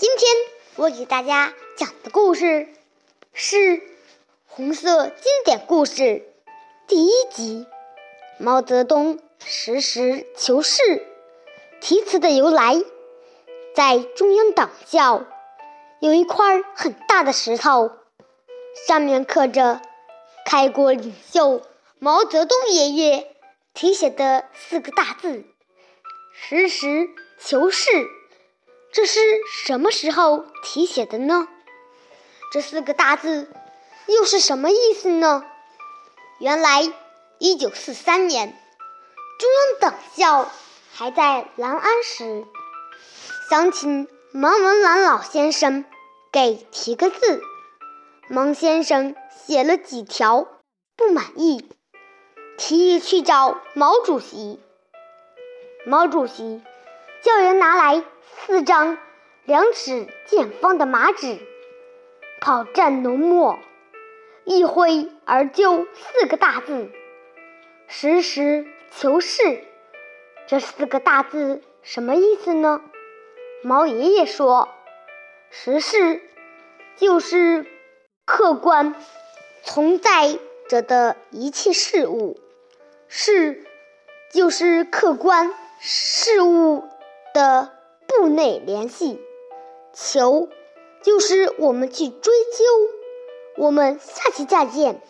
今天我给大家讲的故事是《红色经典故事》第一集《毛泽东实事求是》。题词的由来，在中央党校有一块很大的石头，上面刻着开国领袖毛泽东爷爷题写的四个大字：“实事求是。”这是什么时候题写的呢？这四个大字又是什么意思呢？原来，一九四三年，中央党校还在兰安时，想请芒文澜老先生给题个字。芒先生写了几条，不满意，提议去找毛主席。毛主席叫人拿来。四张两尺见方的麻纸，炮蘸浓墨，一挥而就四个大字：“实事求是。”这四个大字什么意思呢？毛爷爷说：“实事就是客观存在着的一切事物，事就是客观事物的。”部内联系，求就是我们去追究。我们下期再见。